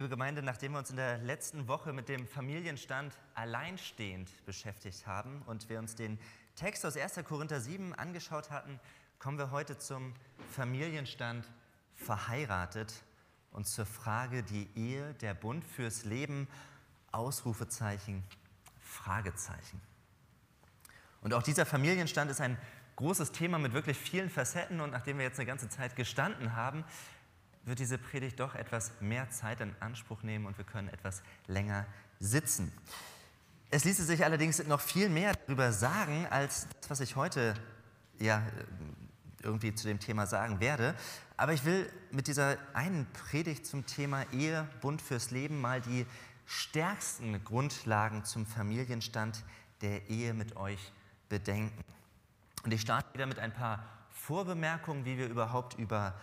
Liebe Gemeinde, nachdem wir uns in der letzten Woche mit dem Familienstand alleinstehend beschäftigt haben und wir uns den Text aus 1. Korinther 7 angeschaut hatten, kommen wir heute zum Familienstand verheiratet und zur Frage die Ehe, der Bund fürs Leben, Ausrufezeichen, Fragezeichen. Und auch dieser Familienstand ist ein großes Thema mit wirklich vielen Facetten und nachdem wir jetzt eine ganze Zeit gestanden haben, wird diese Predigt doch etwas mehr Zeit in Anspruch nehmen und wir können etwas länger sitzen. Es ließe sich allerdings noch viel mehr darüber sagen, als das, was ich heute ja, irgendwie zu dem Thema sagen werde. Aber ich will mit dieser einen Predigt zum Thema Ehe, Bund fürs Leben mal die stärksten Grundlagen zum Familienstand der Ehe mit euch bedenken. Und ich starte wieder mit ein paar Vorbemerkungen, wie wir überhaupt über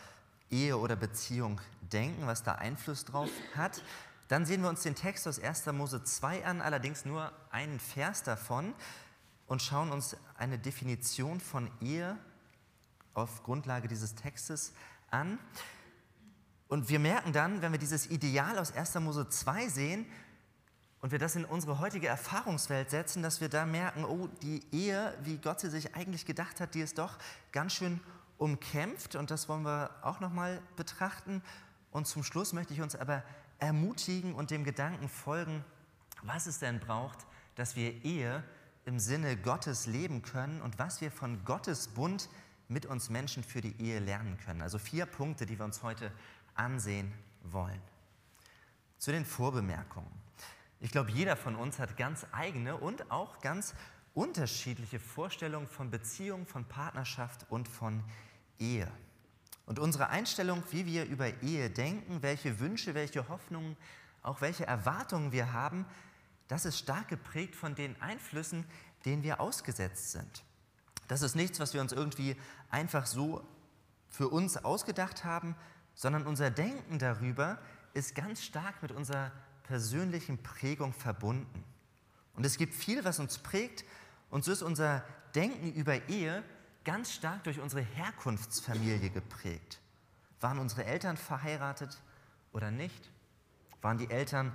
Ehe oder Beziehung denken, was da Einfluss drauf hat. Dann sehen wir uns den Text aus 1. Mose 2 an, allerdings nur einen Vers davon und schauen uns eine Definition von Ehe auf Grundlage dieses Textes an. Und wir merken dann, wenn wir dieses Ideal aus 1. Mose 2 sehen und wir das in unsere heutige Erfahrungswelt setzen, dass wir da merken, oh, die Ehe, wie Gott sie sich eigentlich gedacht hat, die ist doch ganz schön umkämpft und das wollen wir auch nochmal betrachten. Und zum Schluss möchte ich uns aber ermutigen und dem Gedanken folgen, was es denn braucht, dass wir Ehe im Sinne Gottes leben können und was wir von Gottes Bund mit uns Menschen für die Ehe lernen können. Also vier Punkte, die wir uns heute ansehen wollen. Zu den Vorbemerkungen. Ich glaube, jeder von uns hat ganz eigene und auch ganz unterschiedliche Vorstellungen von Beziehung, von Partnerschaft und von Ehe. Und unsere Einstellung, wie wir über Ehe denken, welche Wünsche, welche Hoffnungen, auch welche Erwartungen wir haben, das ist stark geprägt von den Einflüssen, denen wir ausgesetzt sind. Das ist nichts, was wir uns irgendwie einfach so für uns ausgedacht haben, sondern unser Denken darüber ist ganz stark mit unserer persönlichen Prägung verbunden. Und es gibt viel, was uns prägt, und so ist unser Denken über Ehe ganz stark durch unsere Herkunftsfamilie geprägt. Waren unsere Eltern verheiratet oder nicht? Waren die Eltern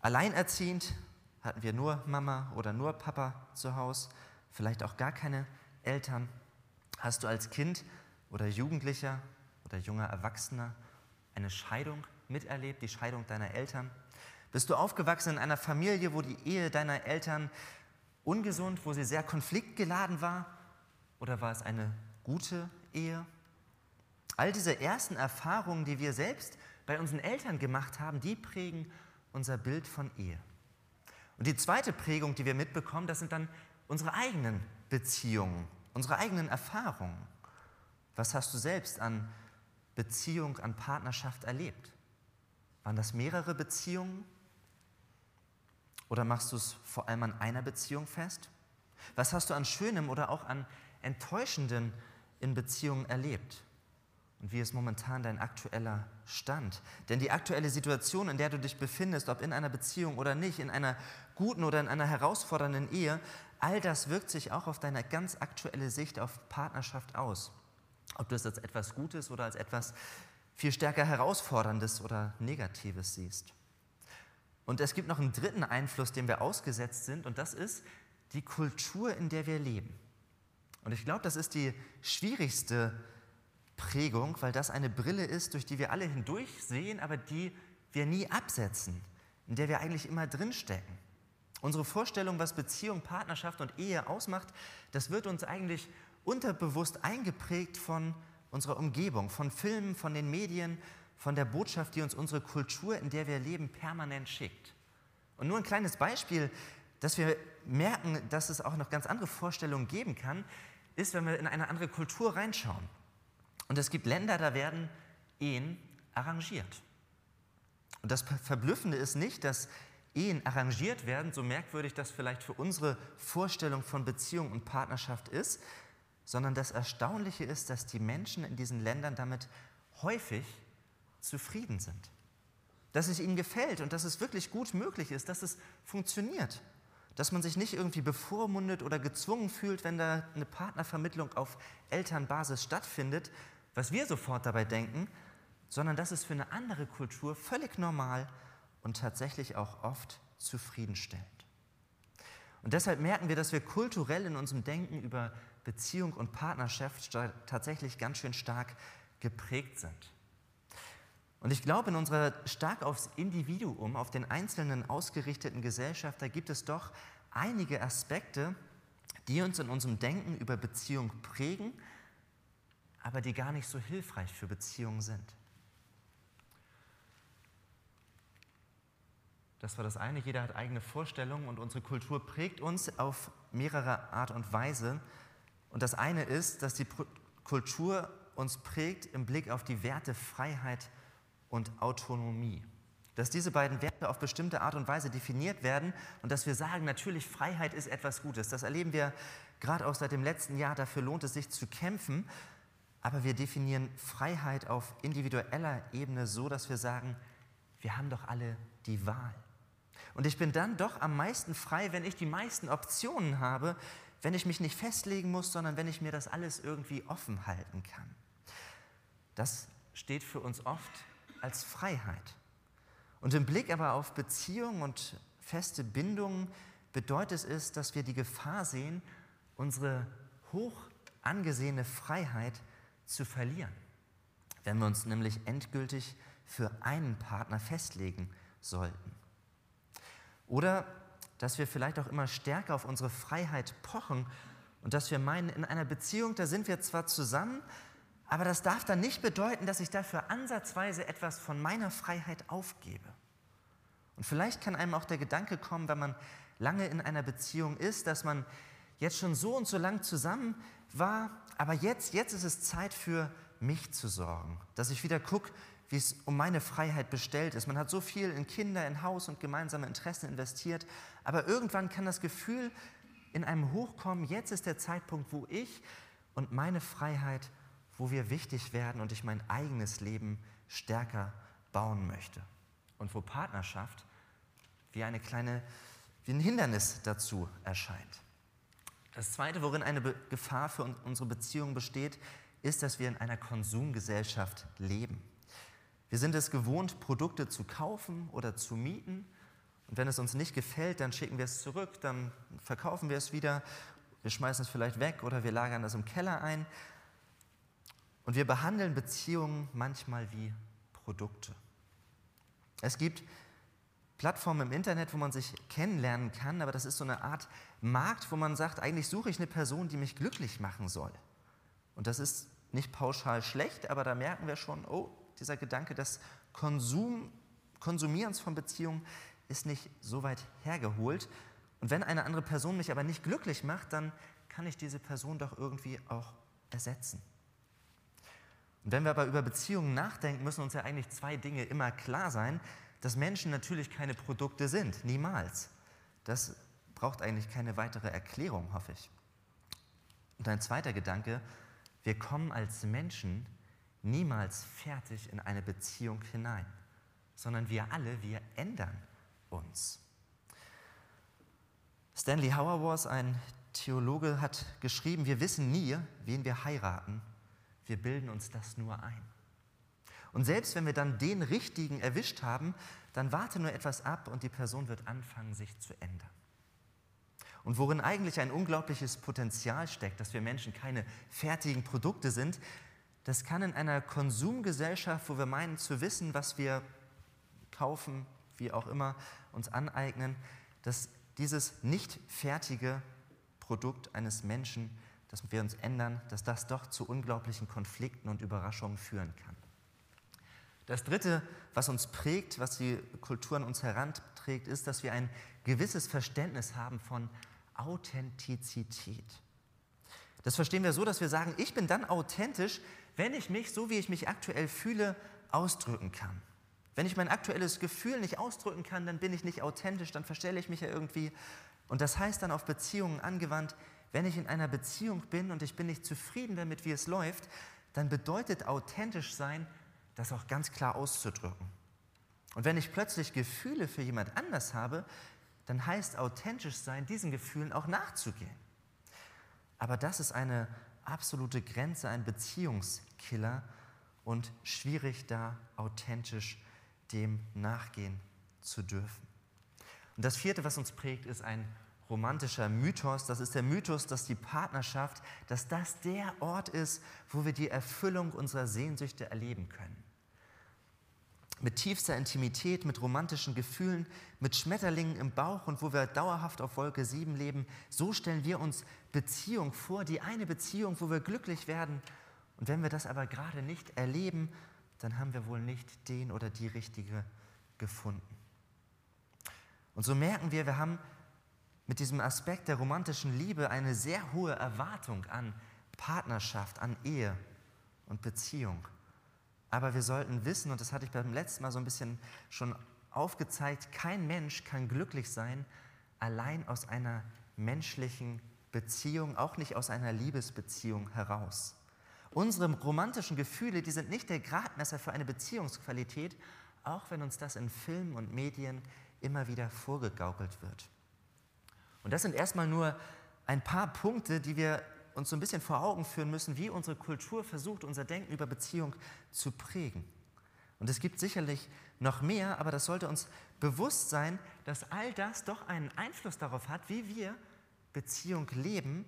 alleinerziehend? Hatten wir nur Mama oder nur Papa zu Hause? Vielleicht auch gar keine Eltern? Hast du als Kind oder Jugendlicher oder junger Erwachsener eine Scheidung miterlebt, die Scheidung deiner Eltern? Bist du aufgewachsen in einer Familie, wo die Ehe deiner Eltern ungesund, wo sie sehr konfliktgeladen war? Oder war es eine gute Ehe? All diese ersten Erfahrungen, die wir selbst bei unseren Eltern gemacht haben, die prägen unser Bild von Ehe. Und die zweite Prägung, die wir mitbekommen, das sind dann unsere eigenen Beziehungen, unsere eigenen Erfahrungen. Was hast du selbst an Beziehung, an Partnerschaft erlebt? Waren das mehrere Beziehungen? Oder machst du es vor allem an einer Beziehung fest? Was hast du an Schönem oder auch an Enttäuschenden in Beziehungen erlebt? Und wie ist momentan dein aktueller Stand? Denn die aktuelle Situation, in der du dich befindest, ob in einer Beziehung oder nicht, in einer guten oder in einer herausfordernden Ehe, all das wirkt sich auch auf deine ganz aktuelle Sicht auf Partnerschaft aus. Ob du es als etwas Gutes oder als etwas viel stärker Herausforderndes oder Negatives siehst. Und es gibt noch einen dritten Einfluss, dem wir ausgesetzt sind, und das ist die Kultur, in der wir leben. Und ich glaube, das ist die schwierigste Prägung, weil das eine Brille ist, durch die wir alle hindurch sehen, aber die wir nie absetzen, in der wir eigentlich immer drinstecken. Unsere Vorstellung, was Beziehung, Partnerschaft und Ehe ausmacht, das wird uns eigentlich unterbewusst eingeprägt von unserer Umgebung, von Filmen, von den Medien, von der Botschaft, die uns unsere Kultur, in der wir leben, permanent schickt. Und nur ein kleines Beispiel, dass wir merken, dass es auch noch ganz andere Vorstellungen geben kann, ist, wenn wir in eine andere Kultur reinschauen. Und es gibt Länder, da werden Ehen arrangiert. Und das Verblüffende ist nicht, dass Ehen arrangiert werden, so merkwürdig das vielleicht für unsere Vorstellung von Beziehung und Partnerschaft ist, sondern das Erstaunliche ist, dass die Menschen in diesen Ländern damit häufig zufrieden sind. Dass es ihnen gefällt und dass es wirklich gut möglich ist, dass es funktioniert. Dass man sich nicht irgendwie bevormundet oder gezwungen fühlt, wenn da eine Partnervermittlung auf Elternbasis stattfindet, was wir sofort dabei denken, sondern das ist für eine andere Kultur völlig normal und tatsächlich auch oft zufriedenstellend. Und deshalb merken wir, dass wir kulturell in unserem Denken über Beziehung und Partnerschaft tatsächlich ganz schön stark geprägt sind. Und ich glaube, in unserer stark aufs Individuum, auf den Einzelnen ausgerichteten Gesellschaft, da gibt es doch einige Aspekte, die uns in unserem Denken über Beziehung prägen, aber die gar nicht so hilfreich für Beziehungen sind. Das war das eine, jeder hat eigene Vorstellungen und unsere Kultur prägt uns auf mehrere Art und Weise. Und das eine ist, dass die Kultur uns prägt im Blick auf die Werte Freiheit und Autonomie. Dass diese beiden Werte auf bestimmte Art und Weise definiert werden und dass wir sagen, natürlich Freiheit ist etwas Gutes. Das erleben wir gerade auch seit dem letzten Jahr. Dafür lohnt es sich zu kämpfen. Aber wir definieren Freiheit auf individueller Ebene so, dass wir sagen, wir haben doch alle die Wahl. Und ich bin dann doch am meisten frei, wenn ich die meisten Optionen habe, wenn ich mich nicht festlegen muss, sondern wenn ich mir das alles irgendwie offen halten kann. Das steht für uns oft als Freiheit. Und im Blick aber auf Beziehungen und feste Bindungen bedeutet es, dass wir die Gefahr sehen, unsere hoch angesehene Freiheit zu verlieren, wenn wir uns nämlich endgültig für einen Partner festlegen sollten. Oder dass wir vielleicht auch immer stärker auf unsere Freiheit pochen und dass wir meinen, in einer Beziehung, da sind wir zwar zusammen, aber das darf dann nicht bedeuten, dass ich dafür ansatzweise etwas von meiner Freiheit aufgebe. Und vielleicht kann einem auch der Gedanke kommen, wenn man lange in einer Beziehung ist, dass man jetzt schon so und so lang zusammen war, aber jetzt, jetzt ist es Zeit für mich zu sorgen, dass ich wieder gucke, wie es um meine Freiheit bestellt ist. Man hat so viel in Kinder, in Haus und gemeinsame Interessen investiert, aber irgendwann kann das Gefühl in einem hochkommen, jetzt ist der Zeitpunkt, wo ich und meine Freiheit, wo wir wichtig werden und ich mein eigenes Leben stärker bauen möchte. Und wo Partnerschaft wie eine kleine, wie ein Hindernis dazu erscheint. Das Zweite, worin eine Be Gefahr für unsere Beziehung besteht, ist, dass wir in einer Konsumgesellschaft leben. Wir sind es gewohnt, Produkte zu kaufen oder zu mieten. Und wenn es uns nicht gefällt, dann schicken wir es zurück, dann verkaufen wir es wieder, wir schmeißen es vielleicht weg oder wir lagern es im Keller ein. Und wir behandeln Beziehungen manchmal wie Produkte. Es gibt Plattformen im Internet, wo man sich kennenlernen kann, aber das ist so eine Art Markt, wo man sagt, eigentlich suche ich eine Person, die mich glücklich machen soll. Und das ist nicht pauschal schlecht, aber da merken wir schon, oh, dieser Gedanke des Konsum, Konsumierens von Beziehungen ist nicht so weit hergeholt. Und wenn eine andere Person mich aber nicht glücklich macht, dann kann ich diese Person doch irgendwie auch ersetzen. Und wenn wir aber über Beziehungen nachdenken, müssen uns ja eigentlich zwei Dinge immer klar sein, dass Menschen natürlich keine Produkte sind, niemals. Das braucht eigentlich keine weitere Erklärung, hoffe ich. Und ein zweiter Gedanke, wir kommen als Menschen niemals fertig in eine Beziehung hinein, sondern wir alle, wir ändern uns. Stanley Hauerwas, ein Theologe, hat geschrieben, wir wissen nie, wen wir heiraten, wir bilden uns das nur ein. Und selbst wenn wir dann den richtigen erwischt haben, dann warte nur etwas ab und die Person wird anfangen, sich zu ändern. Und worin eigentlich ein unglaubliches Potenzial steckt, dass wir Menschen keine fertigen Produkte sind, das kann in einer Konsumgesellschaft, wo wir meinen zu wissen, was wir kaufen, wie auch immer, uns aneignen, dass dieses nicht fertige Produkt eines Menschen, dass wir uns ändern, dass das doch zu unglaublichen Konflikten und Überraschungen führen kann. Das Dritte, was uns prägt, was die Kultur an uns heranträgt, ist, dass wir ein gewisses Verständnis haben von Authentizität. Das verstehen wir so, dass wir sagen, ich bin dann authentisch, wenn ich mich, so wie ich mich aktuell fühle, ausdrücken kann. Wenn ich mein aktuelles Gefühl nicht ausdrücken kann, dann bin ich nicht authentisch, dann verstelle ich mich ja irgendwie. Und das heißt dann auf Beziehungen angewandt, wenn ich in einer Beziehung bin und ich bin nicht zufrieden damit, wie es läuft, dann bedeutet authentisch sein, das auch ganz klar auszudrücken. Und wenn ich plötzlich Gefühle für jemand anders habe, dann heißt authentisch sein, diesen Gefühlen auch nachzugehen. Aber das ist eine absolute Grenze, ein Beziehungskiller. und schwierig da authentisch dem nachgehen zu dürfen. Und das vierte, was uns prägt, ist ein romantischer Mythos. Das ist der Mythos, dass die Partnerschaft, dass das der Ort ist, wo wir die Erfüllung unserer Sehnsüchte erleben können. Mit tiefster Intimität, mit romantischen Gefühlen, mit Schmetterlingen im Bauch und wo wir dauerhaft auf Wolke 7 leben, so stellen wir uns Beziehung vor, die eine Beziehung, wo wir glücklich werden. Und wenn wir das aber gerade nicht erleben, dann haben wir wohl nicht den oder die richtige gefunden. Und so merken wir, wir haben mit diesem Aspekt der romantischen Liebe eine sehr hohe Erwartung an Partnerschaft, an Ehe und Beziehung. Aber wir sollten wissen, und das hatte ich beim letzten Mal so ein bisschen schon aufgezeigt, kein Mensch kann glücklich sein allein aus einer menschlichen Beziehung, auch nicht aus einer Liebesbeziehung heraus. Unsere romantischen Gefühle, die sind nicht der Gradmesser für eine Beziehungsqualität, auch wenn uns das in Filmen und Medien immer wieder vorgegaukelt wird. Und das sind erstmal nur ein paar Punkte, die wir uns so ein bisschen vor Augen führen müssen, wie unsere Kultur versucht, unser Denken über Beziehung zu prägen. Und es gibt sicherlich noch mehr, aber das sollte uns bewusst sein, dass all das doch einen Einfluss darauf hat, wie wir Beziehung leben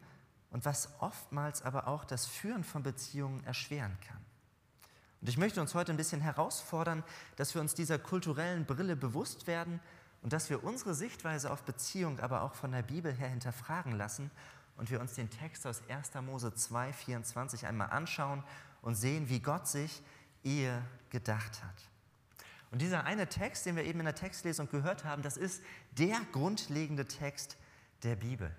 und was oftmals aber auch das Führen von Beziehungen erschweren kann. Und ich möchte uns heute ein bisschen herausfordern, dass wir uns dieser kulturellen Brille bewusst werden und dass wir unsere Sichtweise auf Beziehung aber auch von der Bibel her hinterfragen lassen und wir uns den Text aus 1. Mose 2, 24 einmal anschauen und sehen, wie Gott sich Ehe gedacht hat. Und dieser eine Text, den wir eben in der Textlesung gehört haben, das ist der grundlegende Text der Bibel.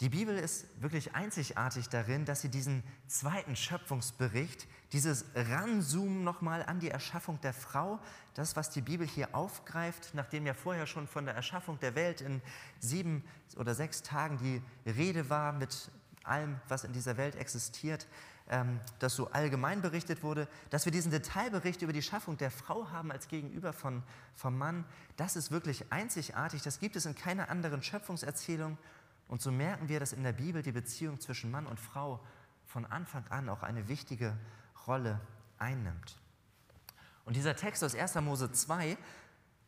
Die Bibel ist wirklich einzigartig darin, dass sie diesen zweiten Schöpfungsbericht, dieses Ranzoomen nochmal an die Erschaffung der Frau, das, was die Bibel hier aufgreift, nachdem ja vorher schon von der Erschaffung der Welt in sieben oder sechs Tagen die Rede war mit allem, was in dieser Welt existiert, ähm, das so allgemein berichtet wurde, dass wir diesen Detailbericht über die Schaffung der Frau haben als Gegenüber von, vom Mann, das ist wirklich einzigartig. Das gibt es in keiner anderen Schöpfungserzählung und so merken wir, dass in der Bibel die Beziehung zwischen Mann und Frau von Anfang an auch eine wichtige Rolle einnimmt. Und dieser Text aus 1. Mose 2,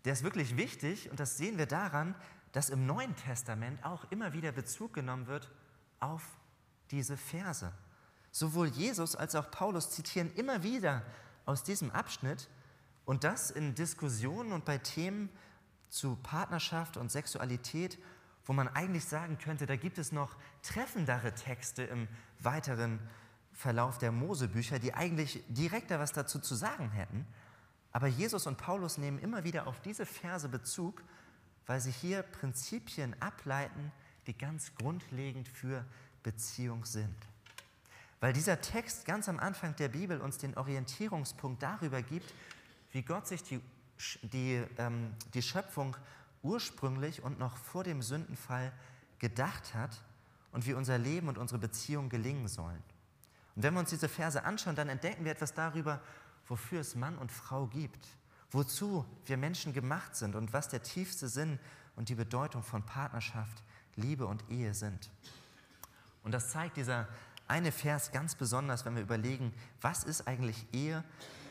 der ist wirklich wichtig und das sehen wir daran, dass im Neuen Testament auch immer wieder Bezug genommen wird auf diese Verse. Sowohl Jesus als auch Paulus zitieren immer wieder aus diesem Abschnitt und das in Diskussionen und bei Themen zu Partnerschaft und Sexualität wo man eigentlich sagen könnte, da gibt es noch treffendere Texte im weiteren Verlauf der Mosebücher, die eigentlich direkter was dazu zu sagen hätten. Aber Jesus und Paulus nehmen immer wieder auf diese Verse Bezug, weil sie hier Prinzipien ableiten, die ganz grundlegend für Beziehung sind. Weil dieser Text ganz am Anfang der Bibel uns den Orientierungspunkt darüber gibt, wie Gott sich die, die, ähm, die Schöpfung ursprünglich und noch vor dem Sündenfall gedacht hat und wie unser Leben und unsere Beziehung gelingen sollen. Und wenn wir uns diese Verse anschauen, dann entdecken wir etwas darüber, wofür es Mann und Frau gibt, wozu wir Menschen gemacht sind und was der tiefste Sinn und die Bedeutung von Partnerschaft, Liebe und Ehe sind. Und das zeigt dieser eine Vers ganz besonders, wenn wir überlegen, was ist eigentlich Ehe,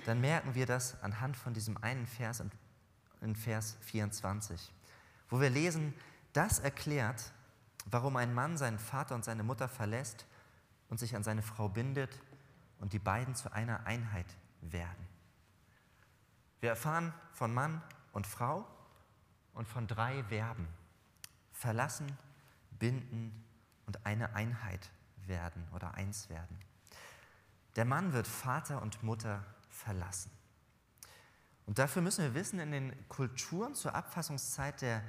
dann merken wir das anhand von diesem einen Vers in Vers 24 wo wir lesen, das erklärt, warum ein Mann seinen Vater und seine Mutter verlässt und sich an seine Frau bindet und die beiden zu einer Einheit werden. Wir erfahren von Mann und Frau und von drei Verben. Verlassen, binden und eine Einheit werden oder eins werden. Der Mann wird Vater und Mutter verlassen. Und dafür müssen wir wissen, in den Kulturen zur Abfassungszeit der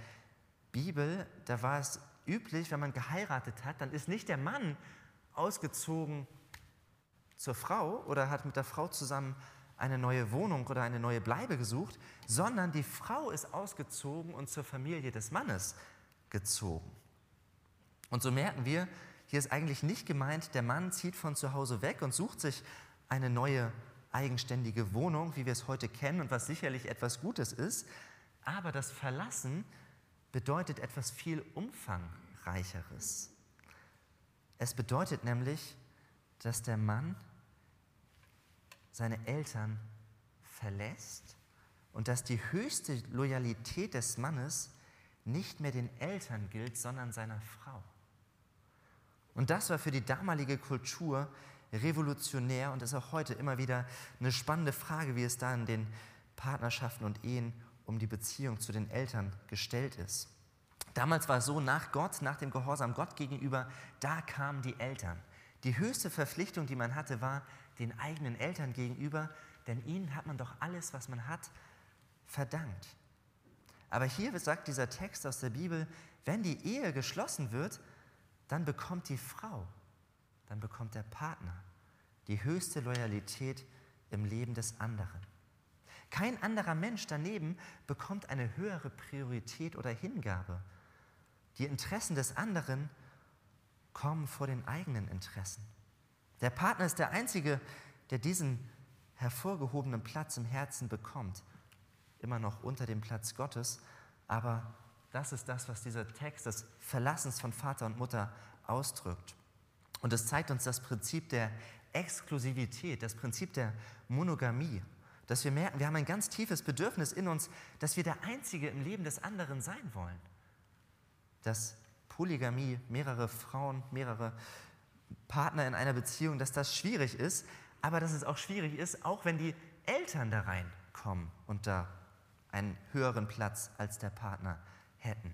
Bibel, da war es üblich, wenn man geheiratet hat, dann ist nicht der Mann ausgezogen zur Frau oder hat mit der Frau zusammen eine neue Wohnung oder eine neue Bleibe gesucht, sondern die Frau ist ausgezogen und zur Familie des Mannes gezogen. Und so merken wir, hier ist eigentlich nicht gemeint, der Mann zieht von zu Hause weg und sucht sich eine neue eigenständige Wohnung, wie wir es heute kennen und was sicherlich etwas Gutes ist. Aber das Verlassen bedeutet etwas viel Umfangreicheres. Es bedeutet nämlich, dass der Mann seine Eltern verlässt und dass die höchste Loyalität des Mannes nicht mehr den Eltern gilt, sondern seiner Frau. Und das war für die damalige Kultur revolutionär und ist auch heute immer wieder eine spannende Frage, wie es da in den Partnerschaften und Ehen um die Beziehung zu den Eltern gestellt ist. Damals war es so, nach Gott, nach dem Gehorsam Gott gegenüber, da kamen die Eltern. Die höchste Verpflichtung, die man hatte, war den eigenen Eltern gegenüber, denn ihnen hat man doch alles, was man hat, verdankt. Aber hier sagt dieser Text aus der Bibel, wenn die Ehe geschlossen wird, dann bekommt die Frau, dann bekommt der Partner die höchste Loyalität im Leben des anderen. Kein anderer Mensch daneben bekommt eine höhere Priorität oder Hingabe. Die Interessen des anderen kommen vor den eigenen Interessen. Der Partner ist der Einzige, der diesen hervorgehobenen Platz im Herzen bekommt. Immer noch unter dem Platz Gottes, aber das ist das, was dieser Text des Verlassens von Vater und Mutter ausdrückt. Und es zeigt uns das Prinzip der Exklusivität, das Prinzip der Monogamie, dass wir merken, wir haben ein ganz tiefes Bedürfnis in uns, dass wir der Einzige im Leben des anderen sein wollen. Dass Polygamie, mehrere Frauen, mehrere Partner in einer Beziehung, dass das schwierig ist, aber dass es auch schwierig ist, auch wenn die Eltern da reinkommen und da einen höheren Platz als der Partner hätten.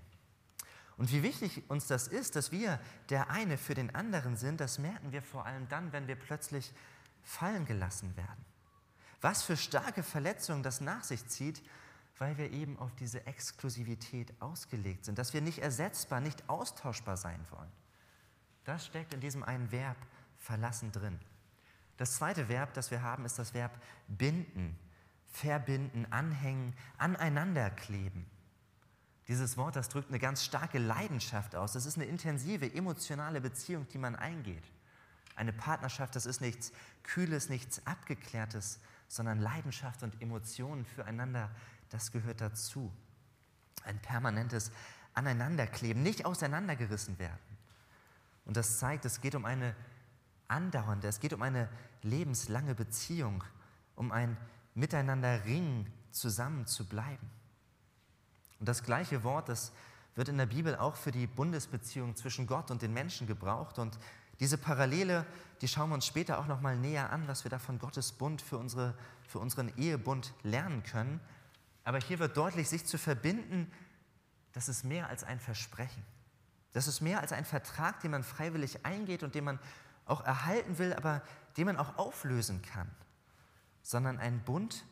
Und wie wichtig uns das ist, dass wir der eine für den anderen sind, das merken wir vor allem dann, wenn wir plötzlich fallen gelassen werden. Was für starke Verletzungen das nach sich zieht, weil wir eben auf diese Exklusivität ausgelegt sind, dass wir nicht ersetzbar, nicht austauschbar sein wollen. Das steckt in diesem einen Verb verlassen drin. Das zweite Verb, das wir haben, ist das Verb binden, verbinden, anhängen, aneinander kleben. Dieses Wort, das drückt eine ganz starke Leidenschaft aus. Das ist eine intensive, emotionale Beziehung, die man eingeht. Eine Partnerschaft, das ist nichts Kühles, nichts Abgeklärtes, sondern Leidenschaft und Emotionen füreinander, das gehört dazu. Ein permanentes Aneinanderkleben, nicht auseinandergerissen werden. Und das zeigt, es geht um eine andauernde, es geht um eine lebenslange Beziehung, um ein Miteinander ringen, zusammen zu bleiben. Und das gleiche Wort, das wird in der Bibel auch für die Bundesbeziehung zwischen Gott und den Menschen gebraucht. Und diese Parallele, die schauen wir uns später auch noch mal näher an, was wir da von Gottes Bund für, unsere, für unseren Ehebund lernen können. Aber hier wird deutlich, sich zu verbinden, das ist mehr als ein Versprechen. Das ist mehr als ein Vertrag, den man freiwillig eingeht und den man auch erhalten will, aber den man auch auflösen kann. Sondern ein Bund,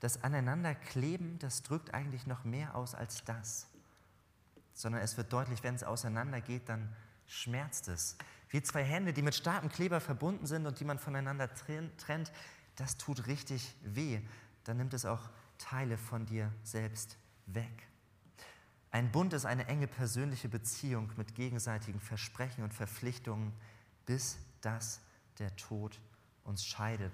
das Aneinanderkleben, das drückt eigentlich noch mehr aus als das. Sondern es wird deutlich, wenn es auseinandergeht, dann schmerzt es. Wie zwei Hände, die mit starkem Kleber verbunden sind und die man voneinander trennt, das tut richtig weh. Dann nimmt es auch Teile von dir selbst weg. Ein Bund ist eine enge persönliche Beziehung mit gegenseitigen Versprechen und Verpflichtungen, bis dass der Tod uns scheidet.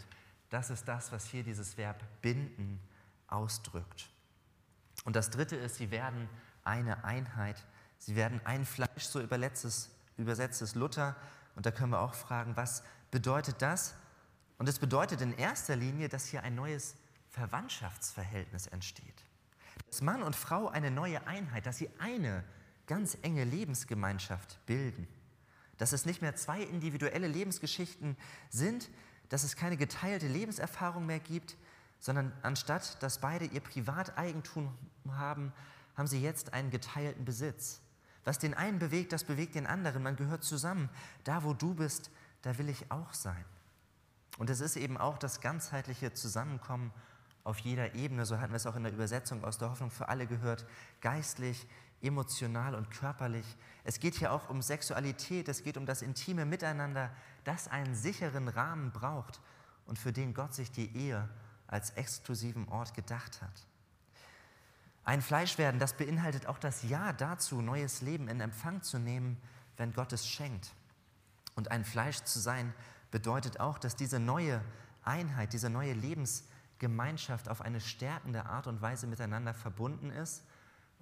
Das ist das, was hier dieses Verb binden ausdrückt. Und das Dritte ist, sie werden eine Einheit. Sie werden ein Fleisch, so übersetzt es, Luther. Und da können wir auch fragen, was bedeutet das? Und es bedeutet in erster Linie, dass hier ein neues Verwandtschaftsverhältnis entsteht. Dass Mann und Frau eine neue Einheit, dass sie eine ganz enge Lebensgemeinschaft bilden. Dass es nicht mehr zwei individuelle Lebensgeschichten sind, dass es keine geteilte Lebenserfahrung mehr gibt, sondern anstatt dass beide ihr Privateigentum haben, haben sie jetzt einen geteilten Besitz. Was den einen bewegt, das bewegt den anderen. Man gehört zusammen. Da, wo du bist, da will ich auch sein. Und es ist eben auch das ganzheitliche Zusammenkommen auf jeder Ebene, so hatten wir es auch in der Übersetzung aus der Hoffnung für alle gehört, geistlich, emotional und körperlich. Es geht hier auch um Sexualität, es geht um das intime Miteinander, das einen sicheren Rahmen braucht und für den Gott sich die Ehe als exklusiven Ort gedacht hat. Ein Fleischwerden, das beinhaltet auch das Ja dazu, neues Leben in Empfang zu nehmen, wenn Gott es schenkt. Und ein Fleisch zu sein bedeutet auch, dass diese neue Einheit, diese neue Lebensgemeinschaft auf eine stärkende Art und Weise miteinander verbunden ist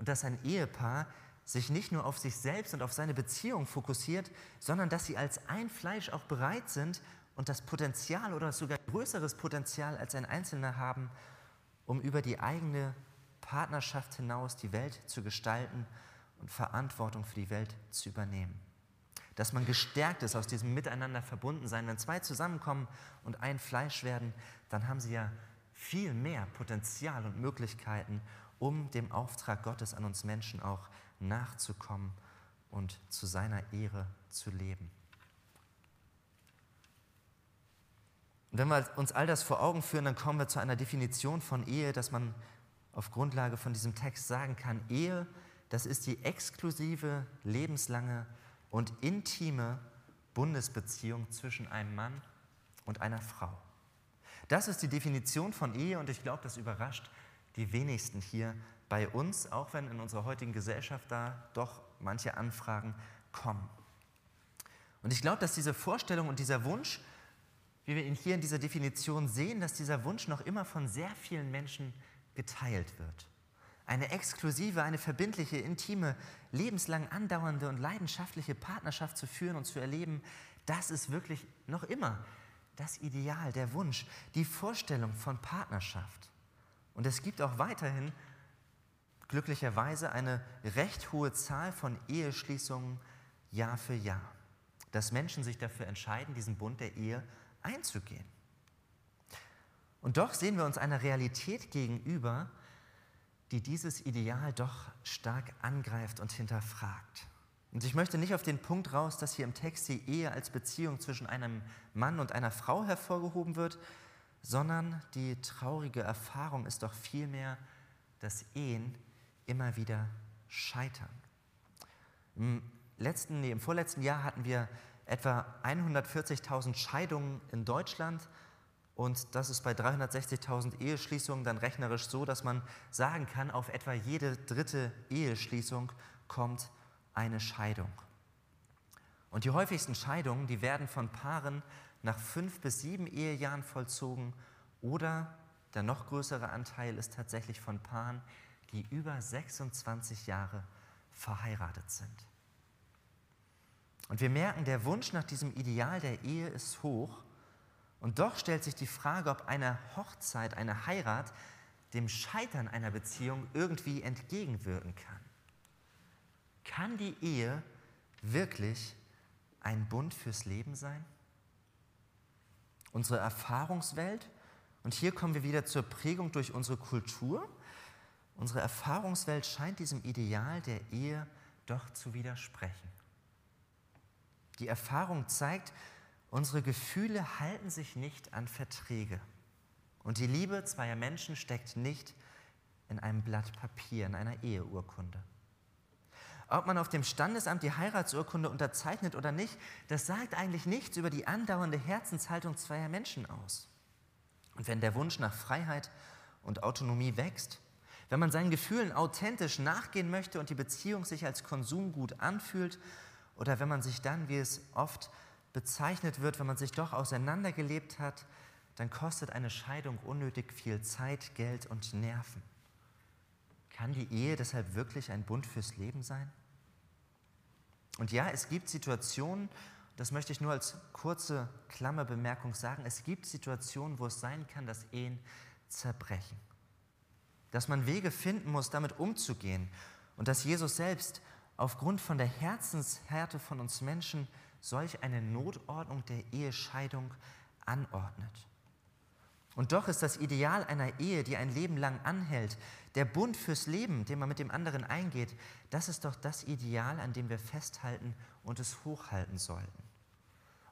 und dass ein Ehepaar sich nicht nur auf sich selbst und auf seine Beziehung fokussiert, sondern dass sie als ein Fleisch auch bereit sind, und das Potenzial oder sogar größeres Potenzial als ein Einzelner haben, um über die eigene Partnerschaft hinaus die Welt zu gestalten und Verantwortung für die Welt zu übernehmen. Dass man gestärkt ist aus diesem Miteinander verbunden sein. Wenn zwei zusammenkommen und ein Fleisch werden, dann haben sie ja viel mehr Potenzial und Möglichkeiten, um dem Auftrag Gottes an uns Menschen auch nachzukommen und zu seiner Ehre zu leben. Und wenn wir uns all das vor Augen führen, dann kommen wir zu einer Definition von Ehe, dass man auf Grundlage von diesem Text sagen kann, Ehe, das ist die exklusive, lebenslange und intime Bundesbeziehung zwischen einem Mann und einer Frau. Das ist die Definition von Ehe und ich glaube, das überrascht die wenigsten hier bei uns, auch wenn in unserer heutigen Gesellschaft da doch manche Anfragen kommen. Und ich glaube, dass diese Vorstellung und dieser Wunsch, wie wir ihn hier in dieser Definition sehen, dass dieser Wunsch noch immer von sehr vielen Menschen geteilt wird. Eine exklusive, eine verbindliche, intime, lebenslang andauernde und leidenschaftliche Partnerschaft zu führen und zu erleben, das ist wirklich noch immer das Ideal, der Wunsch, die Vorstellung von Partnerschaft. Und es gibt auch weiterhin glücklicherweise eine recht hohe Zahl von Eheschließungen Jahr für Jahr, dass Menschen sich dafür entscheiden, diesen Bund der Ehe einzugehen. Und doch sehen wir uns einer Realität gegenüber, die dieses Ideal doch stark angreift und hinterfragt. Und ich möchte nicht auf den Punkt raus, dass hier im Text die Ehe als Beziehung zwischen einem Mann und einer Frau hervorgehoben wird, sondern die traurige Erfahrung ist doch vielmehr, dass Ehen immer wieder scheitern. Im, letzten, nee, im vorletzten Jahr hatten wir etwa 140.000 Scheidungen in Deutschland und das ist bei 360.000 Eheschließungen dann rechnerisch so, dass man sagen kann, auf etwa jede dritte Eheschließung kommt eine Scheidung. Und die häufigsten Scheidungen, die werden von Paaren nach fünf bis sieben Ehejahren vollzogen oder der noch größere Anteil ist tatsächlich von Paaren, die über 26 Jahre verheiratet sind. Und wir merken, der Wunsch nach diesem Ideal der Ehe ist hoch. Und doch stellt sich die Frage, ob eine Hochzeit, eine Heirat dem Scheitern einer Beziehung irgendwie entgegenwirken kann. Kann die Ehe wirklich ein Bund fürs Leben sein? Unsere Erfahrungswelt, und hier kommen wir wieder zur Prägung durch unsere Kultur, unsere Erfahrungswelt scheint diesem Ideal der Ehe doch zu widersprechen. Die Erfahrung zeigt, unsere Gefühle halten sich nicht an Verträge. Und die Liebe zweier Menschen steckt nicht in einem Blatt Papier, in einer Eheurkunde. Ob man auf dem Standesamt die Heiratsurkunde unterzeichnet oder nicht, das sagt eigentlich nichts über die andauernde Herzenshaltung zweier Menschen aus. Und wenn der Wunsch nach Freiheit und Autonomie wächst, wenn man seinen Gefühlen authentisch nachgehen möchte und die Beziehung sich als Konsumgut anfühlt, oder wenn man sich dann, wie es oft bezeichnet wird, wenn man sich doch auseinandergelebt hat, dann kostet eine Scheidung unnötig viel Zeit, Geld und Nerven. Kann die Ehe deshalb wirklich ein Bund fürs Leben sein? Und ja, es gibt Situationen, das möchte ich nur als kurze Klammerbemerkung sagen, es gibt Situationen, wo es sein kann, dass Ehen zerbrechen. Dass man Wege finden muss, damit umzugehen. Und dass Jesus selbst aufgrund von der Herzenshärte von uns Menschen solch eine Notordnung der Ehescheidung anordnet. Und doch ist das Ideal einer Ehe, die ein Leben lang anhält, der Bund fürs Leben, den man mit dem anderen eingeht, das ist doch das Ideal, an dem wir festhalten und es hochhalten sollten.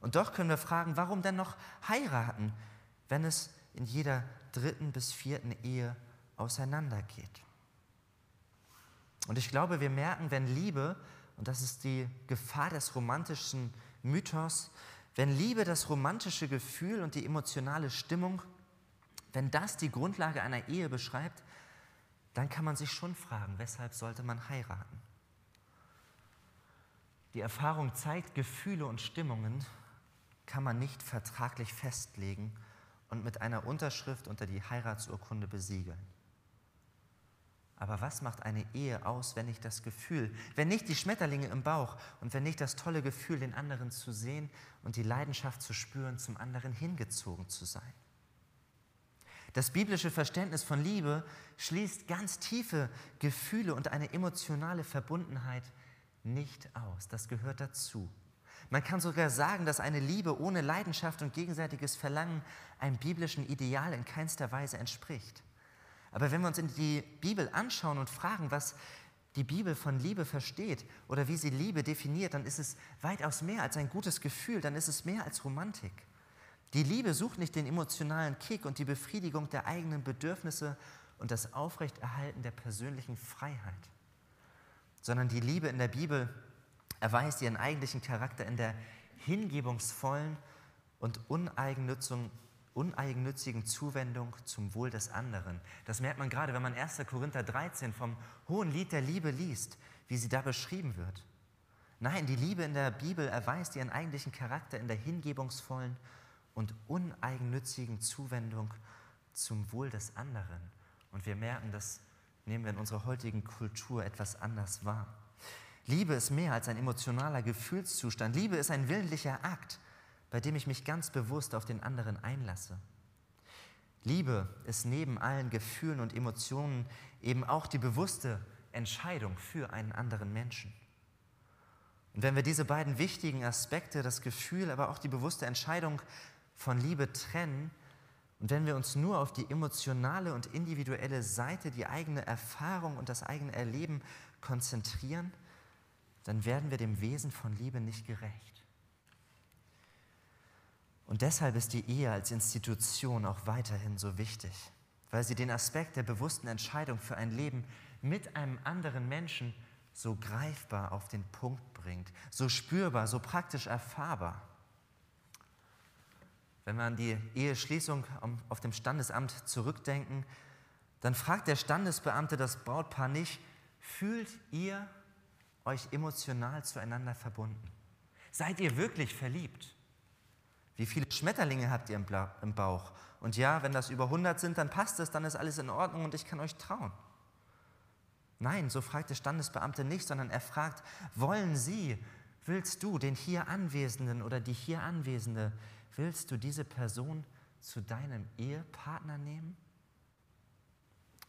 Und doch können wir fragen, warum denn noch heiraten, wenn es in jeder dritten bis vierten Ehe auseinandergeht? Und ich glaube, wir merken, wenn Liebe, und das ist die Gefahr des romantischen Mythos, wenn Liebe das romantische Gefühl und die emotionale Stimmung, wenn das die Grundlage einer Ehe beschreibt, dann kann man sich schon fragen, weshalb sollte man heiraten? Die Erfahrung zeigt, Gefühle und Stimmungen kann man nicht vertraglich festlegen und mit einer Unterschrift unter die Heiratsurkunde besiegeln. Aber was macht eine Ehe aus, wenn nicht das Gefühl, wenn nicht die Schmetterlinge im Bauch und wenn nicht das tolle Gefühl, den anderen zu sehen und die Leidenschaft zu spüren, zum anderen hingezogen zu sein? Das biblische Verständnis von Liebe schließt ganz tiefe Gefühle und eine emotionale Verbundenheit nicht aus. Das gehört dazu. Man kann sogar sagen, dass eine Liebe ohne Leidenschaft und gegenseitiges Verlangen einem biblischen Ideal in keinster Weise entspricht. Aber wenn wir uns in die Bibel anschauen und fragen, was die Bibel von Liebe versteht oder wie sie Liebe definiert, dann ist es weitaus mehr als ein gutes Gefühl, dann ist es mehr als Romantik. Die Liebe sucht nicht den emotionalen Kick und die Befriedigung der eigenen Bedürfnisse und das Aufrechterhalten der persönlichen Freiheit, sondern die Liebe in der Bibel erweist ihren eigentlichen Charakter in der hingebungsvollen und uneigennützigen Zuwendung zum Wohl des anderen. Das merkt man gerade, wenn man 1. Korinther 13 vom hohen Lied der Liebe liest, wie sie da beschrieben wird. Nein, die Liebe in der Bibel erweist ihren eigentlichen Charakter in der hingebungsvollen und uneigennützigen Zuwendung zum Wohl des anderen. Und wir merken, das nehmen wir in unserer heutigen Kultur etwas anders wahr. Liebe ist mehr als ein emotionaler Gefühlszustand. Liebe ist ein willentlicher Akt, bei dem ich mich ganz bewusst auf den anderen einlasse. Liebe ist neben allen Gefühlen und Emotionen eben auch die bewusste Entscheidung für einen anderen Menschen. Und wenn wir diese beiden wichtigen Aspekte, das Gefühl, aber auch die bewusste Entscheidung von Liebe trennen, und wenn wir uns nur auf die emotionale und individuelle Seite, die eigene Erfahrung und das eigene Erleben konzentrieren, dann werden wir dem Wesen von Liebe nicht gerecht. Und deshalb ist die Ehe als Institution auch weiterhin so wichtig, weil sie den Aspekt der bewussten Entscheidung für ein Leben mit einem anderen Menschen so greifbar auf den Punkt bringt, so spürbar, so praktisch erfahrbar. Wenn wir an die Eheschließung auf dem Standesamt zurückdenken, dann fragt der Standesbeamte das Brautpaar nicht, fühlt ihr euch emotional zueinander verbunden? Seid ihr wirklich verliebt? Wie viele Schmetterlinge habt ihr im Bauch? Und ja, wenn das über 100 sind, dann passt es, dann ist alles in Ordnung und ich kann euch trauen. Nein, so fragt der Standesbeamte nicht, sondern er fragt, wollen Sie, willst du den hier Anwesenden oder die hier Anwesende, willst du diese Person zu deinem Ehepartner nehmen?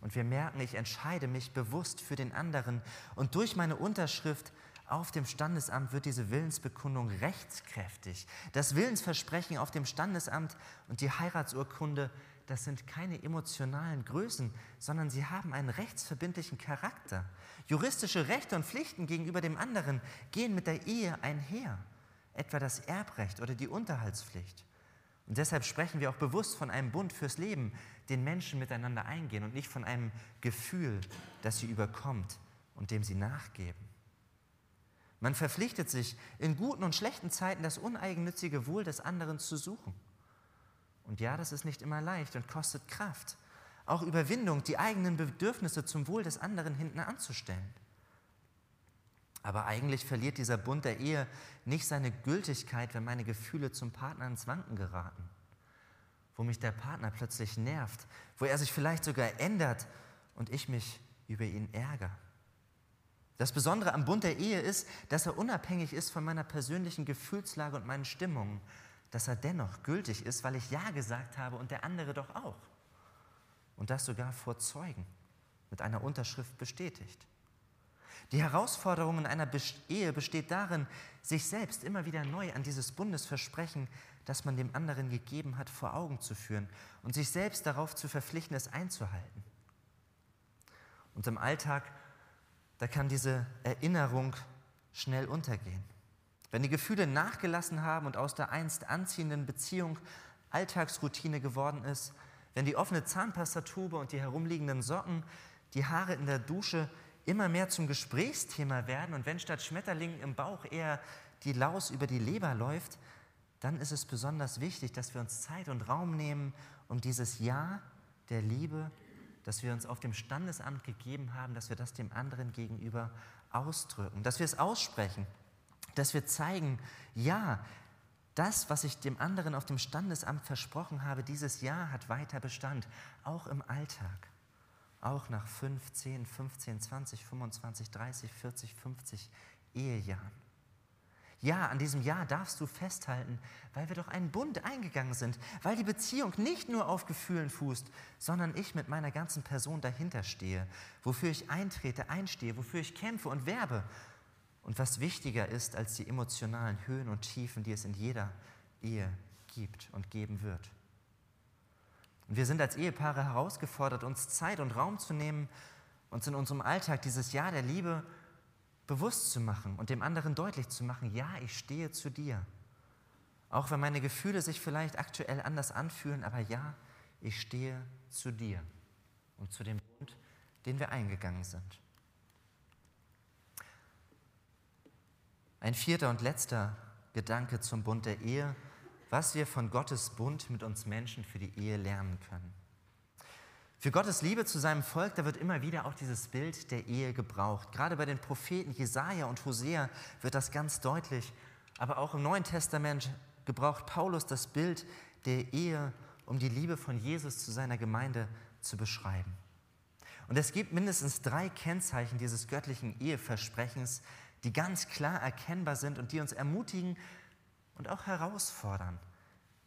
Und wir merken, ich entscheide mich bewusst für den anderen und durch meine Unterschrift auf dem Standesamt wird diese Willensbekundung rechtskräftig. Das Willensversprechen auf dem Standesamt und die Heiratsurkunde, das sind keine emotionalen Größen, sondern sie haben einen rechtsverbindlichen Charakter. Juristische Rechte und Pflichten gegenüber dem anderen gehen mit der Ehe einher, etwa das Erbrecht oder die Unterhaltspflicht. Und deshalb sprechen wir auch bewusst von einem Bund fürs Leben, den Menschen miteinander eingehen und nicht von einem Gefühl, das sie überkommt und dem sie nachgeben. Man verpflichtet sich, in guten und schlechten Zeiten das uneigennützige Wohl des anderen zu suchen. Und ja, das ist nicht immer leicht und kostet Kraft. Auch Überwindung, die eigenen Bedürfnisse zum Wohl des anderen hinten anzustellen. Aber eigentlich verliert dieser Bund der Ehe nicht seine Gültigkeit, wenn meine Gefühle zum Partner ins Wanken geraten. Wo mich der Partner plötzlich nervt, wo er sich vielleicht sogar ändert und ich mich über ihn ärgere. Das Besondere am Bund der Ehe ist, dass er unabhängig ist von meiner persönlichen Gefühlslage und meinen Stimmungen, dass er dennoch gültig ist, weil ich Ja gesagt habe und der andere doch auch. Und das sogar vor Zeugen mit einer Unterschrift bestätigt. Die Herausforderung in einer Ehe besteht darin, sich selbst immer wieder neu an dieses Bundesversprechen, das man dem anderen gegeben hat, vor Augen zu führen und sich selbst darauf zu verpflichten, es einzuhalten. Und im Alltag da kann diese Erinnerung schnell untergehen. Wenn die Gefühle nachgelassen haben und aus der einst anziehenden Beziehung Alltagsroutine geworden ist, wenn die offene Zahnpastatube und die herumliegenden Socken, die Haare in der Dusche immer mehr zum Gesprächsthema werden und wenn statt Schmetterlingen im Bauch eher die Laus über die Leber läuft, dann ist es besonders wichtig, dass wir uns Zeit und Raum nehmen, um dieses Ja der Liebe dass wir uns auf dem Standesamt gegeben haben, dass wir das dem anderen gegenüber ausdrücken, dass wir es aussprechen, dass wir zeigen, ja, das, was ich dem anderen auf dem Standesamt versprochen habe, dieses Jahr hat weiter Bestand, auch im Alltag. Auch nach 5, 10, 15, 20, 25, 30, 40, 50 Ehejahren. Ja, an diesem Jahr darfst du festhalten, weil wir doch einen Bund eingegangen sind, weil die Beziehung nicht nur auf Gefühlen fußt, sondern ich mit meiner ganzen Person dahinter stehe, wofür ich eintrete, einstehe, wofür ich kämpfe und werbe. Und was wichtiger ist als die emotionalen Höhen und Tiefen, die es in jeder Ehe gibt und geben wird. Und wir sind als Ehepaare herausgefordert, uns Zeit und Raum zu nehmen, uns in unserem Alltag dieses Jahr der Liebe bewusst zu machen und dem anderen deutlich zu machen, ja, ich stehe zu dir. Auch wenn meine Gefühle sich vielleicht aktuell anders anfühlen, aber ja, ich stehe zu dir und zu dem Bund, den wir eingegangen sind. Ein vierter und letzter Gedanke zum Bund der Ehe, was wir von Gottes Bund mit uns Menschen für die Ehe lernen können. Für Gottes Liebe zu seinem Volk, da wird immer wieder auch dieses Bild der Ehe gebraucht. Gerade bei den Propheten Jesaja und Hosea wird das ganz deutlich. Aber auch im Neuen Testament gebraucht Paulus das Bild der Ehe, um die Liebe von Jesus zu seiner Gemeinde zu beschreiben. Und es gibt mindestens drei Kennzeichen dieses göttlichen Eheversprechens, die ganz klar erkennbar sind und die uns ermutigen und auch herausfordern,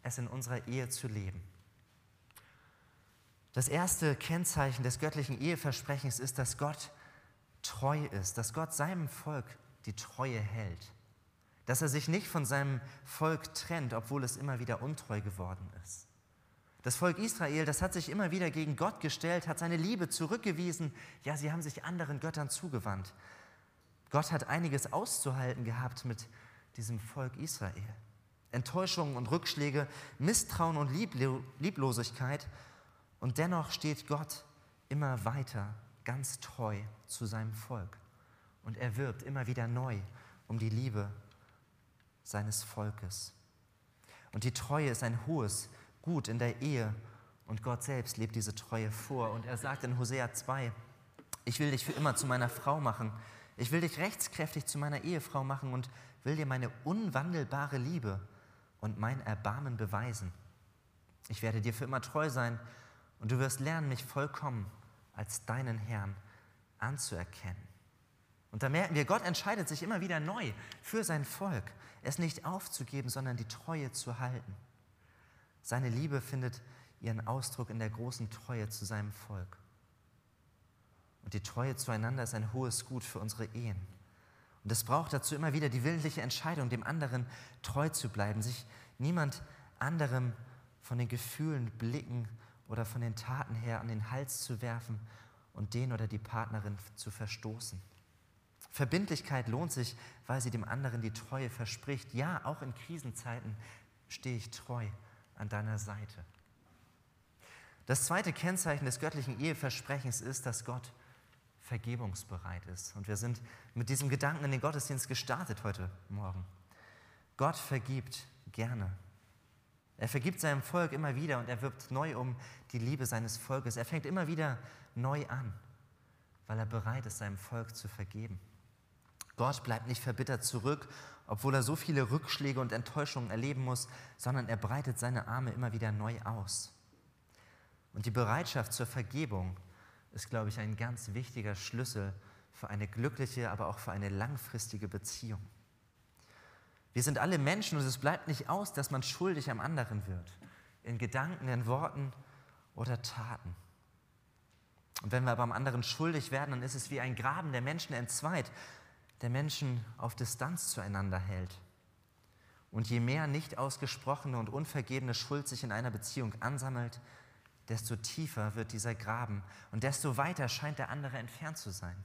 es in unserer Ehe zu leben. Das erste Kennzeichen des göttlichen Eheversprechens ist, dass Gott treu ist, dass Gott seinem Volk die Treue hält, dass er sich nicht von seinem Volk trennt, obwohl es immer wieder untreu geworden ist. Das Volk Israel, das hat sich immer wieder gegen Gott gestellt, hat seine Liebe zurückgewiesen, ja, sie haben sich anderen Göttern zugewandt. Gott hat einiges auszuhalten gehabt mit diesem Volk Israel. Enttäuschungen und Rückschläge, Misstrauen und Lieblosigkeit und dennoch steht Gott immer weiter ganz treu zu seinem Volk. Und er wirbt immer wieder neu um die Liebe seines Volkes. Und die Treue ist ein hohes Gut in der Ehe. Und Gott selbst lebt diese Treue vor. Und er sagt in Hosea 2, ich will dich für immer zu meiner Frau machen. Ich will dich rechtskräftig zu meiner Ehefrau machen und will dir meine unwandelbare Liebe und mein Erbarmen beweisen. Ich werde dir für immer treu sein und du wirst lernen, mich vollkommen als deinen Herrn anzuerkennen. Und da merken wir, Gott entscheidet sich immer wieder neu für sein Volk, es nicht aufzugeben, sondern die Treue zu halten. Seine Liebe findet ihren Ausdruck in der großen Treue zu seinem Volk. Und die Treue zueinander ist ein hohes Gut für unsere Ehen. Und es braucht dazu immer wieder die willentliche Entscheidung, dem anderen treu zu bleiben, sich niemand anderem von den Gefühlen, Blicken oder von den Taten her an den Hals zu werfen und den oder die Partnerin zu verstoßen. Verbindlichkeit lohnt sich, weil sie dem anderen die Treue verspricht. Ja, auch in Krisenzeiten stehe ich treu an deiner Seite. Das zweite Kennzeichen des göttlichen Eheversprechens ist, dass Gott vergebungsbereit ist. Und wir sind mit diesem Gedanken in den Gottesdienst gestartet heute Morgen. Gott vergibt gerne. Er vergibt seinem Volk immer wieder und er wirbt neu um die Liebe seines Volkes. Er fängt immer wieder neu an, weil er bereit ist, seinem Volk zu vergeben. Gott bleibt nicht verbittert zurück, obwohl er so viele Rückschläge und Enttäuschungen erleben muss, sondern er breitet seine Arme immer wieder neu aus. Und die Bereitschaft zur Vergebung ist, glaube ich, ein ganz wichtiger Schlüssel für eine glückliche, aber auch für eine langfristige Beziehung. Wir sind alle Menschen und es bleibt nicht aus, dass man schuldig am anderen wird. In Gedanken, in Worten oder Taten. Und wenn wir aber am anderen schuldig werden, dann ist es wie ein Graben, der Menschen entzweit, der Menschen auf Distanz zueinander hält. Und je mehr nicht ausgesprochene und unvergebene Schuld sich in einer Beziehung ansammelt, desto tiefer wird dieser Graben und desto weiter scheint der andere entfernt zu sein.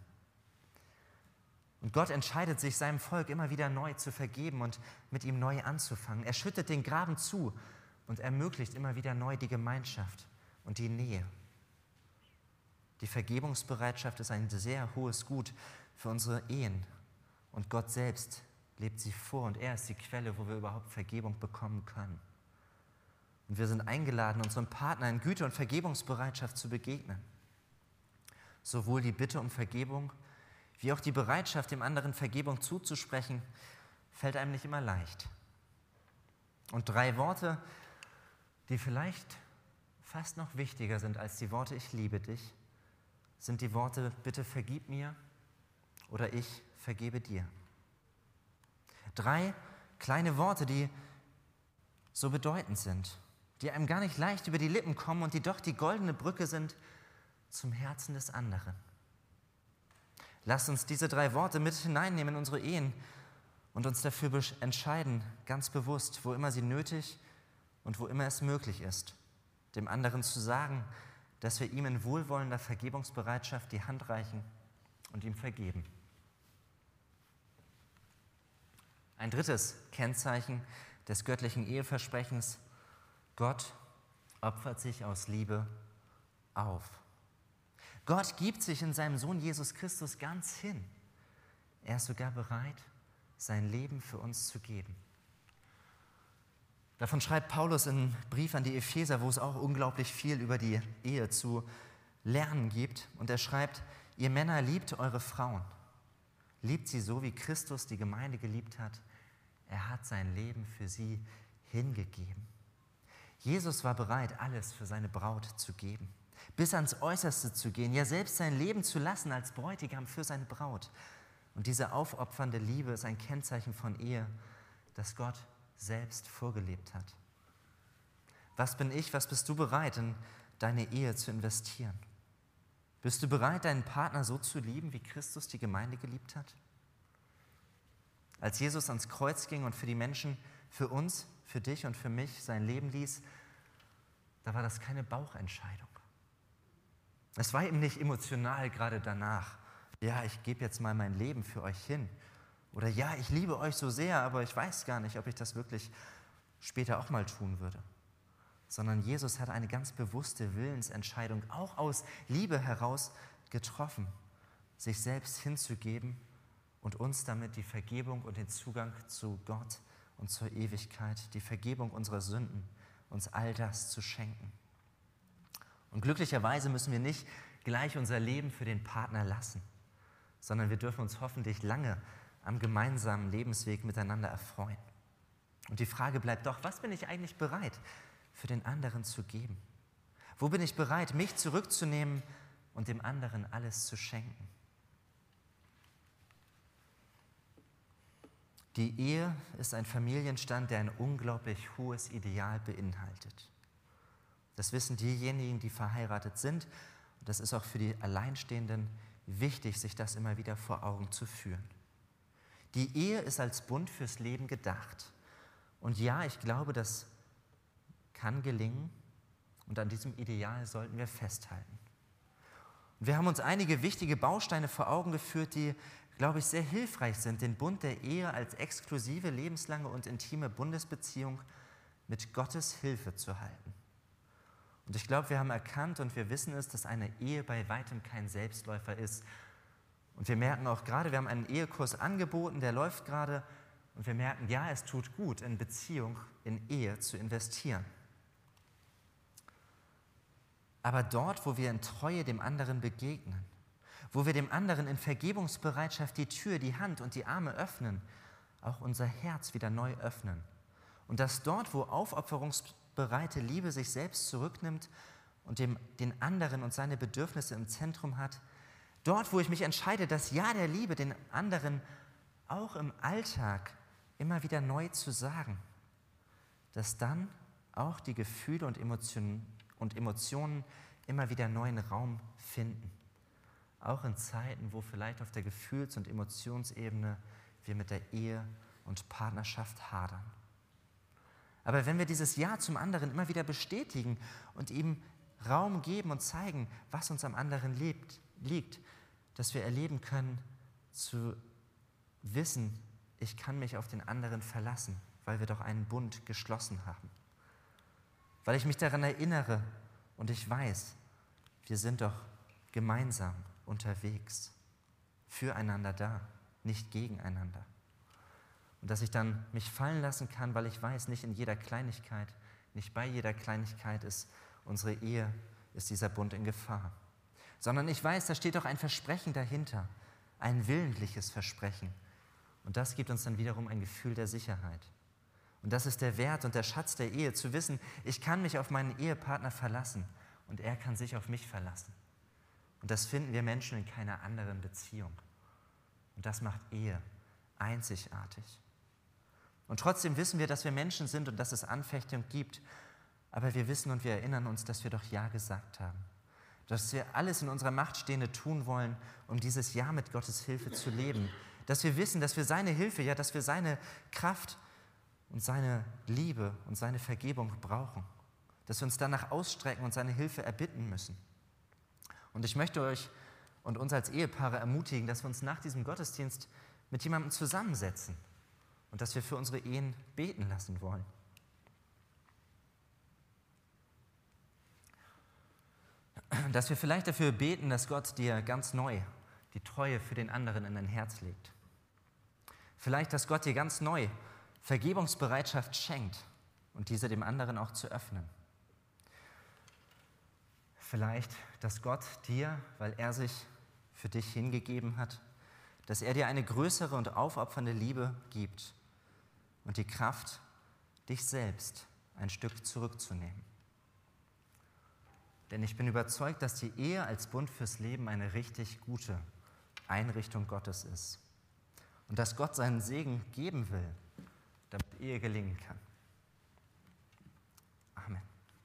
Und Gott entscheidet sich, seinem Volk immer wieder neu zu vergeben und mit ihm neu anzufangen. Er schüttet den Graben zu und ermöglicht immer wieder neu die Gemeinschaft und die Nähe. Die Vergebungsbereitschaft ist ein sehr hohes Gut für unsere Ehen. Und Gott selbst lebt sie vor und er ist die Quelle, wo wir überhaupt Vergebung bekommen können. Und wir sind eingeladen, unserem Partner in Güte und Vergebungsbereitschaft zu begegnen. Sowohl die Bitte um Vergebung wie auch die Bereitschaft, dem anderen Vergebung zuzusprechen, fällt einem nicht immer leicht. Und drei Worte, die vielleicht fast noch wichtiger sind als die Worte Ich liebe dich, sind die Worte, bitte vergib mir oder ich vergebe dir. Drei kleine Worte, die so bedeutend sind, die einem gar nicht leicht über die Lippen kommen und die doch die goldene Brücke sind zum Herzen des anderen. Lasst uns diese drei Worte mit hineinnehmen in unsere Ehen und uns dafür entscheiden, ganz bewusst, wo immer sie nötig und wo immer es möglich ist, dem anderen zu sagen, dass wir ihm in wohlwollender Vergebungsbereitschaft die Hand reichen und ihm vergeben. Ein drittes Kennzeichen des göttlichen Eheversprechens, Gott opfert sich aus Liebe auf. Gott gibt sich in seinem Sohn Jesus Christus ganz hin. Er ist sogar bereit, sein Leben für uns zu geben. Davon schreibt Paulus im Brief an die Epheser, wo es auch unglaublich viel über die Ehe zu lernen gibt. Und er schreibt, ihr Männer liebt eure Frauen. Liebt sie so, wie Christus die Gemeinde geliebt hat. Er hat sein Leben für sie hingegeben. Jesus war bereit, alles für seine Braut zu geben, bis ans Äußerste zu gehen, ja selbst sein Leben zu lassen als Bräutigam für seine Braut. Und diese aufopfernde Liebe ist ein Kennzeichen von Ehe, das Gott selbst vorgelebt hat. Was bin ich, was bist du bereit, in deine Ehe zu investieren? Bist du bereit, deinen Partner so zu lieben, wie Christus die Gemeinde geliebt hat? Als Jesus ans Kreuz ging und für die Menschen, für uns, für dich und für mich sein Leben ließ, da war das keine Bauchentscheidung. Es war eben nicht emotional gerade danach. Ja, ich gebe jetzt mal mein Leben für euch hin. Oder ja, ich liebe euch so sehr, aber ich weiß gar nicht, ob ich das wirklich später auch mal tun würde. Sondern Jesus hat eine ganz bewusste Willensentscheidung auch aus Liebe heraus getroffen, sich selbst hinzugeben und uns damit die Vergebung und den Zugang zu Gott und zur Ewigkeit, die Vergebung unserer Sünden, uns all das zu schenken. Und glücklicherweise müssen wir nicht gleich unser Leben für den Partner lassen, sondern wir dürfen uns hoffentlich lange am gemeinsamen Lebensweg miteinander erfreuen. Und die Frage bleibt doch, was bin ich eigentlich bereit für den anderen zu geben? Wo bin ich bereit, mich zurückzunehmen und dem anderen alles zu schenken? Die Ehe ist ein Familienstand, der ein unglaublich hohes Ideal beinhaltet. Das wissen diejenigen, die verheiratet sind. Und das ist auch für die Alleinstehenden wichtig, sich das immer wieder vor Augen zu führen. Die Ehe ist als Bund fürs Leben gedacht. Und ja, ich glaube, das kann gelingen und an diesem Ideal sollten wir festhalten. Und wir haben uns einige wichtige Bausteine vor Augen geführt, die, glaube ich, sehr hilfreich sind, den Bund der Ehe als exklusive, lebenslange und intime Bundesbeziehung mit Gottes Hilfe zu halten. Und ich glaube, wir haben erkannt und wir wissen es, dass eine Ehe bei weitem kein Selbstläufer ist, und wir merken auch gerade, wir haben einen Ehekurs angeboten, der läuft gerade. Und wir merken, ja, es tut gut, in Beziehung, in Ehe zu investieren. Aber dort, wo wir in Treue dem anderen begegnen, wo wir dem anderen in Vergebungsbereitschaft die Tür, die Hand und die Arme öffnen, auch unser Herz wieder neu öffnen. Und dass dort, wo aufopferungsbereite Liebe sich selbst zurücknimmt und dem, den anderen und seine Bedürfnisse im Zentrum hat, Dort, wo ich mich entscheide, das Ja der Liebe den anderen auch im Alltag immer wieder neu zu sagen, dass dann auch die Gefühle und Emotionen, und Emotionen immer wieder neuen Raum finden. Auch in Zeiten, wo vielleicht auf der Gefühls- und Emotionsebene wir mit der Ehe und Partnerschaft hadern. Aber wenn wir dieses Ja zum anderen immer wieder bestätigen und ihm Raum geben und zeigen, was uns am anderen lebt, liegt, dass wir erleben können, zu wissen, ich kann mich auf den anderen verlassen, weil wir doch einen Bund geschlossen haben. Weil ich mich daran erinnere und ich weiß, wir sind doch gemeinsam unterwegs, füreinander da, nicht gegeneinander. Und dass ich dann mich fallen lassen kann, weil ich weiß, nicht in jeder Kleinigkeit, nicht bei jeder Kleinigkeit ist unsere Ehe, ist dieser Bund in Gefahr sondern ich weiß, da steht doch ein Versprechen dahinter, ein willentliches Versprechen. Und das gibt uns dann wiederum ein Gefühl der Sicherheit. Und das ist der Wert und der Schatz der Ehe, zu wissen, ich kann mich auf meinen Ehepartner verlassen und er kann sich auf mich verlassen. Und das finden wir Menschen in keiner anderen Beziehung. Und das macht Ehe einzigartig. Und trotzdem wissen wir, dass wir Menschen sind und dass es Anfechtung gibt. Aber wir wissen und wir erinnern uns, dass wir doch Ja gesagt haben. Dass wir alles in unserer Macht Stehende tun wollen, um dieses Ja mit Gottes Hilfe zu leben. Dass wir wissen, dass wir seine Hilfe, ja, dass wir seine Kraft und seine Liebe und seine Vergebung brauchen. Dass wir uns danach ausstrecken und seine Hilfe erbitten müssen. Und ich möchte euch und uns als Ehepaare ermutigen, dass wir uns nach diesem Gottesdienst mit jemandem zusammensetzen und dass wir für unsere Ehen beten lassen wollen. Dass wir vielleicht dafür beten, dass Gott dir ganz neu die Treue für den anderen in dein Herz legt. Vielleicht, dass Gott dir ganz neu Vergebungsbereitschaft schenkt und diese dem anderen auch zu öffnen. Vielleicht, dass Gott dir, weil er sich für dich hingegeben hat, dass er dir eine größere und aufopfernde Liebe gibt und die Kraft, dich selbst ein Stück zurückzunehmen. Denn ich bin überzeugt, dass die Ehe als Bund fürs Leben eine richtig gute Einrichtung Gottes ist. Und dass Gott seinen Segen geben will, damit Ehe gelingen kann.